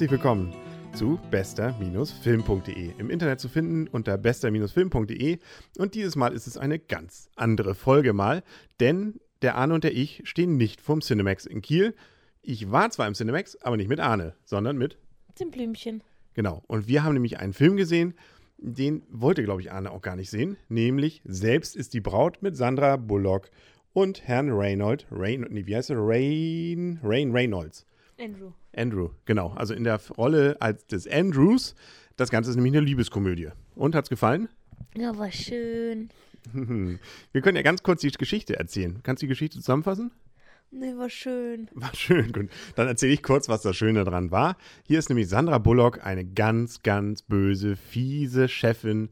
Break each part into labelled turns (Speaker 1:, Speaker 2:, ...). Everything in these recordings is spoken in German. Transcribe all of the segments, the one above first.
Speaker 1: herzlich willkommen zu bester-film.de. Im Internet zu finden unter bester-film.de. Und dieses Mal ist es eine ganz andere Folge mal, denn der Arne und der ich stehen nicht vorm Cinemax in Kiel. Ich war zwar im Cinemax, aber nicht mit Arne, sondern mit
Speaker 2: dem Blümchen.
Speaker 1: Genau. Und wir haben nämlich einen Film gesehen, den wollte, glaube ich, Arne auch gar nicht sehen, nämlich Selbst ist die Braut mit Sandra Bullock und Herrn Reynold. Rain, nee, wie heißt er? Rain, Rain Reynolds.
Speaker 2: Andrew.
Speaker 1: Andrew, genau. Also in der Rolle als des Andrews. Das Ganze ist nämlich eine Liebeskomödie. Und hat's gefallen?
Speaker 2: Ja, war schön.
Speaker 1: Wir können ja ganz kurz die Geschichte erzählen. Kannst du die Geschichte zusammenfassen?
Speaker 2: Nee, war schön.
Speaker 1: War schön, gut. Dann erzähle ich kurz, was das Schöne dran war. Hier ist nämlich Sandra Bullock, eine ganz, ganz böse, fiese Chefin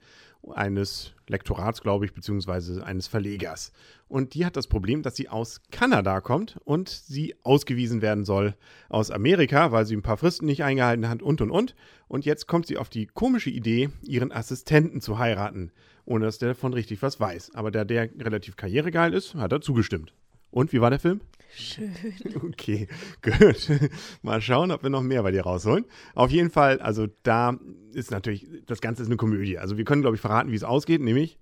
Speaker 1: eines Lektorats, glaube ich, beziehungsweise eines Verlegers. Und die hat das Problem, dass sie aus Kanada kommt und sie ausgewiesen werden soll aus Amerika, weil sie ein paar Fristen nicht eingehalten hat und und und. Und jetzt kommt sie auf die komische Idee, ihren Assistenten zu heiraten, ohne dass der davon richtig was weiß. Aber da der relativ karrieregeil ist, hat er zugestimmt. Und wie war der Film?
Speaker 2: Schön.
Speaker 1: Okay, gut. Mal schauen, ob wir noch mehr bei dir rausholen. Auf jeden Fall, also da ist natürlich, das Ganze ist eine Komödie. Also wir können, glaube ich, verraten, wie es ausgeht, nämlich.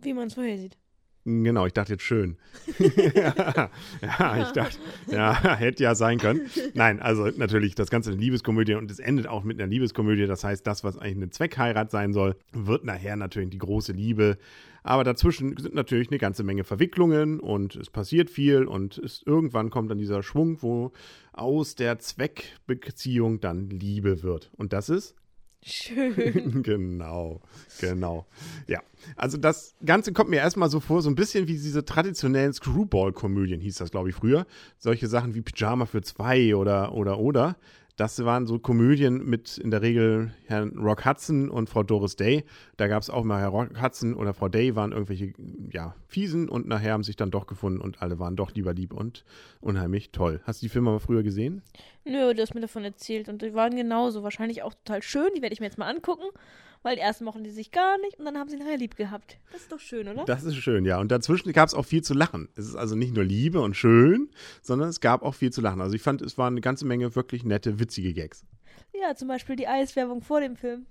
Speaker 2: Wie man es vorher sieht.
Speaker 1: Genau, ich dachte jetzt schön. ja, ja, ich dachte, ja, hätte ja sein können. Nein, also natürlich, das Ganze ist eine Liebeskomödie und es endet auch mit einer Liebeskomödie. Das heißt, das, was eigentlich eine Zweckheirat sein soll, wird nachher natürlich die große Liebe. Aber dazwischen sind natürlich eine ganze Menge Verwicklungen und es passiert viel und es, irgendwann kommt dann dieser Schwung, wo aus der Zweckbeziehung dann Liebe wird. Und das ist
Speaker 2: Schön.
Speaker 1: genau, genau. Ja, also das Ganze kommt mir erstmal so vor, so ein bisschen wie diese traditionellen Screwball-Komödien, hieß das, glaube ich, früher. Solche Sachen wie Pyjama für zwei oder, oder, oder. Das waren so Komödien mit in der Regel Herrn Rock Hudson und Frau Doris Day. Da gab es auch mal Herr Rock Hudson oder Frau Day waren irgendwelche, ja, Fiesen und nachher haben sich dann doch gefunden und alle waren doch lieber lieb und unheimlich toll. Hast du die Filme mal früher gesehen?
Speaker 2: Nö, du hast mir davon erzählt und die waren genauso. Wahrscheinlich auch total schön. Die werde ich mir jetzt mal angucken weil erst mochten die sich gar nicht und dann haben sie nachher lieb gehabt. Das ist doch schön, oder?
Speaker 1: Das ist schön, ja. Und dazwischen gab es auch viel zu lachen. Es ist also nicht nur Liebe und schön, sondern es gab auch viel zu lachen. Also ich fand, es waren eine ganze Menge wirklich nette, witzige Gags.
Speaker 2: Ja, zum Beispiel die Eiswerbung vor dem Film.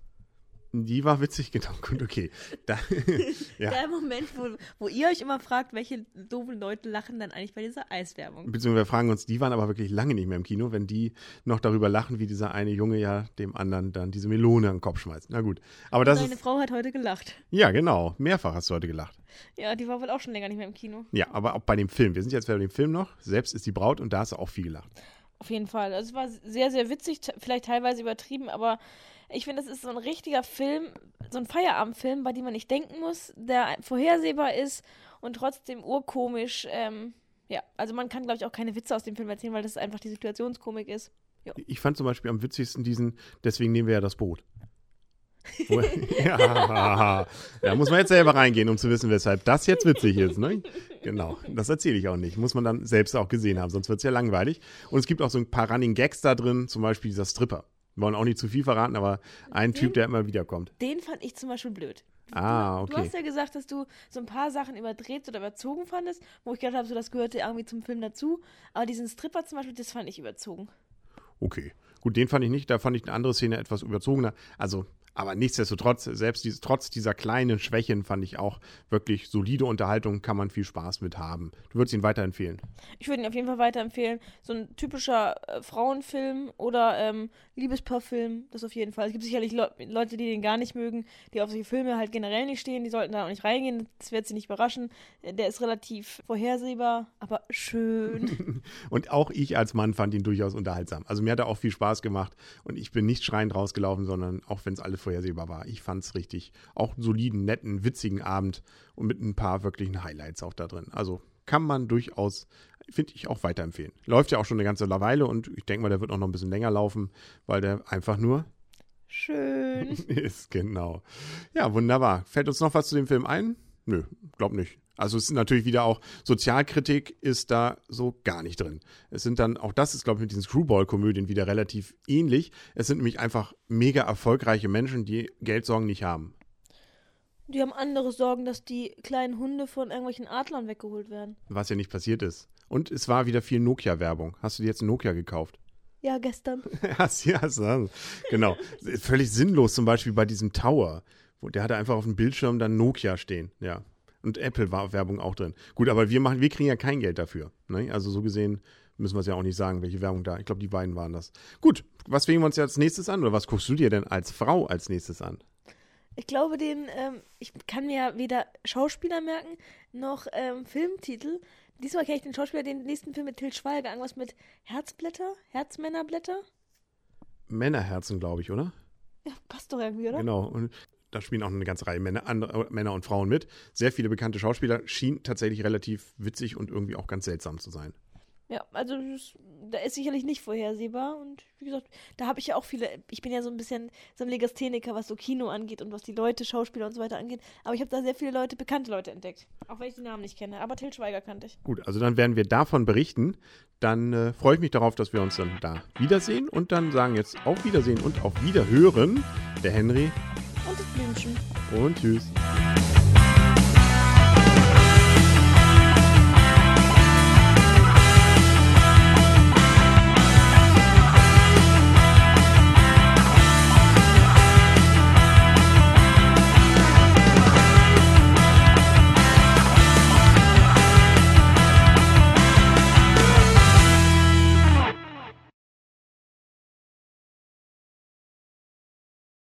Speaker 1: Die war witzig, genau. Gut, okay. Da,
Speaker 2: ja. Der Moment, wo, wo ihr euch immer fragt, welche doofen Leute lachen dann eigentlich bei dieser Eiswerbung.
Speaker 1: Beziehungsweise wir fragen uns, die waren aber wirklich lange nicht mehr im Kino, wenn die noch darüber lachen, wie dieser eine Junge ja dem anderen dann diese Melone an den Kopf schmeißt. Na gut. Aber das
Speaker 2: Deine Frau hat heute gelacht.
Speaker 1: Ja, genau. Mehrfach hast du heute gelacht.
Speaker 2: Ja, die war wohl auch schon länger nicht mehr im Kino.
Speaker 1: Ja, aber auch bei dem Film. Wir sind jetzt bei dem Film noch. Selbst ist die Braut und da hast du auch viel gelacht.
Speaker 2: Auf jeden Fall. Also es war sehr, sehr witzig, vielleicht teilweise übertrieben, aber ich finde, das ist so ein richtiger Film, so ein Feierabendfilm, bei dem man nicht denken muss, der vorhersehbar ist und trotzdem urkomisch. Ähm, ja, also man kann, glaube ich, auch keine Witze aus dem Film erzählen, weil das einfach die Situationskomik ist. Jo.
Speaker 1: Ich fand zum Beispiel am witzigsten diesen, deswegen nehmen wir ja das Boot. ja, da muss man jetzt selber reingehen, um zu wissen, weshalb das jetzt witzig ist. Ne? Genau, das erzähle ich auch nicht. Muss man dann selbst auch gesehen haben, sonst wird es ja langweilig. Und es gibt auch so ein paar Running Gags da drin, zum Beispiel dieser Stripper. Wir wollen auch nicht zu viel verraten, aber ein den, Typ, der immer wieder kommt.
Speaker 2: Den fand ich zum Beispiel blöd.
Speaker 1: Ah, okay.
Speaker 2: Du hast ja gesagt, dass du so ein paar Sachen überdreht oder überzogen fandest, wo ich gedacht habe, so das gehörte irgendwie zum Film dazu. Aber diesen Stripper zum Beispiel, das fand ich überzogen.
Speaker 1: Okay. Gut, den fand ich nicht. Da fand ich eine andere Szene etwas überzogener. Also aber nichtsdestotrotz, selbst dies, trotz dieser kleinen Schwächen fand ich auch wirklich solide Unterhaltung, kann man viel Spaß mit haben. Du würdest ihn weiterempfehlen?
Speaker 2: Ich würde ihn auf jeden Fall weiterempfehlen. So ein typischer äh, Frauenfilm oder ähm, Liebespaarfilm, das auf jeden Fall. Es gibt sicherlich Le Leute, die den gar nicht mögen, die auf solche Filme halt generell nicht stehen, die sollten da auch nicht reingehen, das wird sie nicht überraschen. Der ist relativ vorhersehbar, aber schön.
Speaker 1: und auch ich als Mann fand ihn durchaus unterhaltsam. Also mir hat er auch viel Spaß gemacht und ich bin nicht schreiend rausgelaufen, sondern auch wenn es alles vorhersehbar war. Ich fand es richtig. Auch einen soliden, netten, witzigen Abend und mit ein paar wirklichen Highlights auch da drin. Also kann man durchaus, finde ich, auch weiterempfehlen. Läuft ja auch schon eine ganze Weile und ich denke mal, der wird auch noch ein bisschen länger laufen, weil der einfach nur
Speaker 2: schön
Speaker 1: ist. Genau. Ja, wunderbar. Fällt uns noch was zu dem Film ein? Nö, glaub nicht. Also es ist natürlich wieder auch, Sozialkritik ist da so gar nicht drin. Es sind dann, auch das ist, glaube ich, mit diesen Screwball-Komödien wieder relativ ähnlich. Es sind nämlich einfach mega erfolgreiche Menschen, die Geldsorgen nicht haben.
Speaker 2: Die haben andere Sorgen, dass die kleinen Hunde von irgendwelchen Adlern weggeholt werden.
Speaker 1: Was ja nicht passiert ist. Und es war wieder viel Nokia-Werbung. Hast du dir jetzt Nokia gekauft?
Speaker 2: Ja, gestern.
Speaker 1: ja, ja, ja, genau. Völlig sinnlos zum Beispiel bei diesem Tower. Wo, der hatte einfach auf dem Bildschirm dann Nokia stehen, ja. Und Apple war Werbung auch drin. Gut, aber wir machen, wir kriegen ja kein Geld dafür. Ne? Also so gesehen müssen wir es ja auch nicht sagen, welche Werbung da. Ich glaube, die beiden waren das. Gut, was wählen wir uns jetzt als nächstes an? Oder was guckst du dir denn als Frau als nächstes an?
Speaker 2: Ich glaube, den, ähm, ich kann mir weder Schauspieler merken, noch ähm, Filmtitel. Diesmal kenne ich den Schauspieler, den nächsten Film mit Til Schweiger. Irgendwas mit Herzblätter? Herzmännerblätter?
Speaker 1: Männerherzen, glaube ich, oder?
Speaker 2: Ja, passt doch irgendwie, oder?
Speaker 1: Genau. Und da spielen auch eine ganze Reihe Männer, andere, Männer und Frauen mit. Sehr viele bekannte Schauspieler. Schien tatsächlich relativ witzig und irgendwie auch ganz seltsam zu sein.
Speaker 2: Ja, also da ist sicherlich nicht vorhersehbar und wie gesagt, da habe ich ja auch viele, ich bin ja so ein bisschen so ein Legastheniker, was so Kino angeht und was die Leute, Schauspieler und so weiter angeht, aber ich habe da sehr viele Leute, bekannte Leute entdeckt, auch wenn ich die Namen nicht kenne, aber Till Schweiger kannte ich.
Speaker 1: Gut, also dann werden wir davon berichten, dann äh, freue ich mich darauf, dass wir uns dann da wiedersehen und dann sagen jetzt auf Wiedersehen und auf Wiederhören der Henry
Speaker 2: Blümchen
Speaker 1: und tschüss.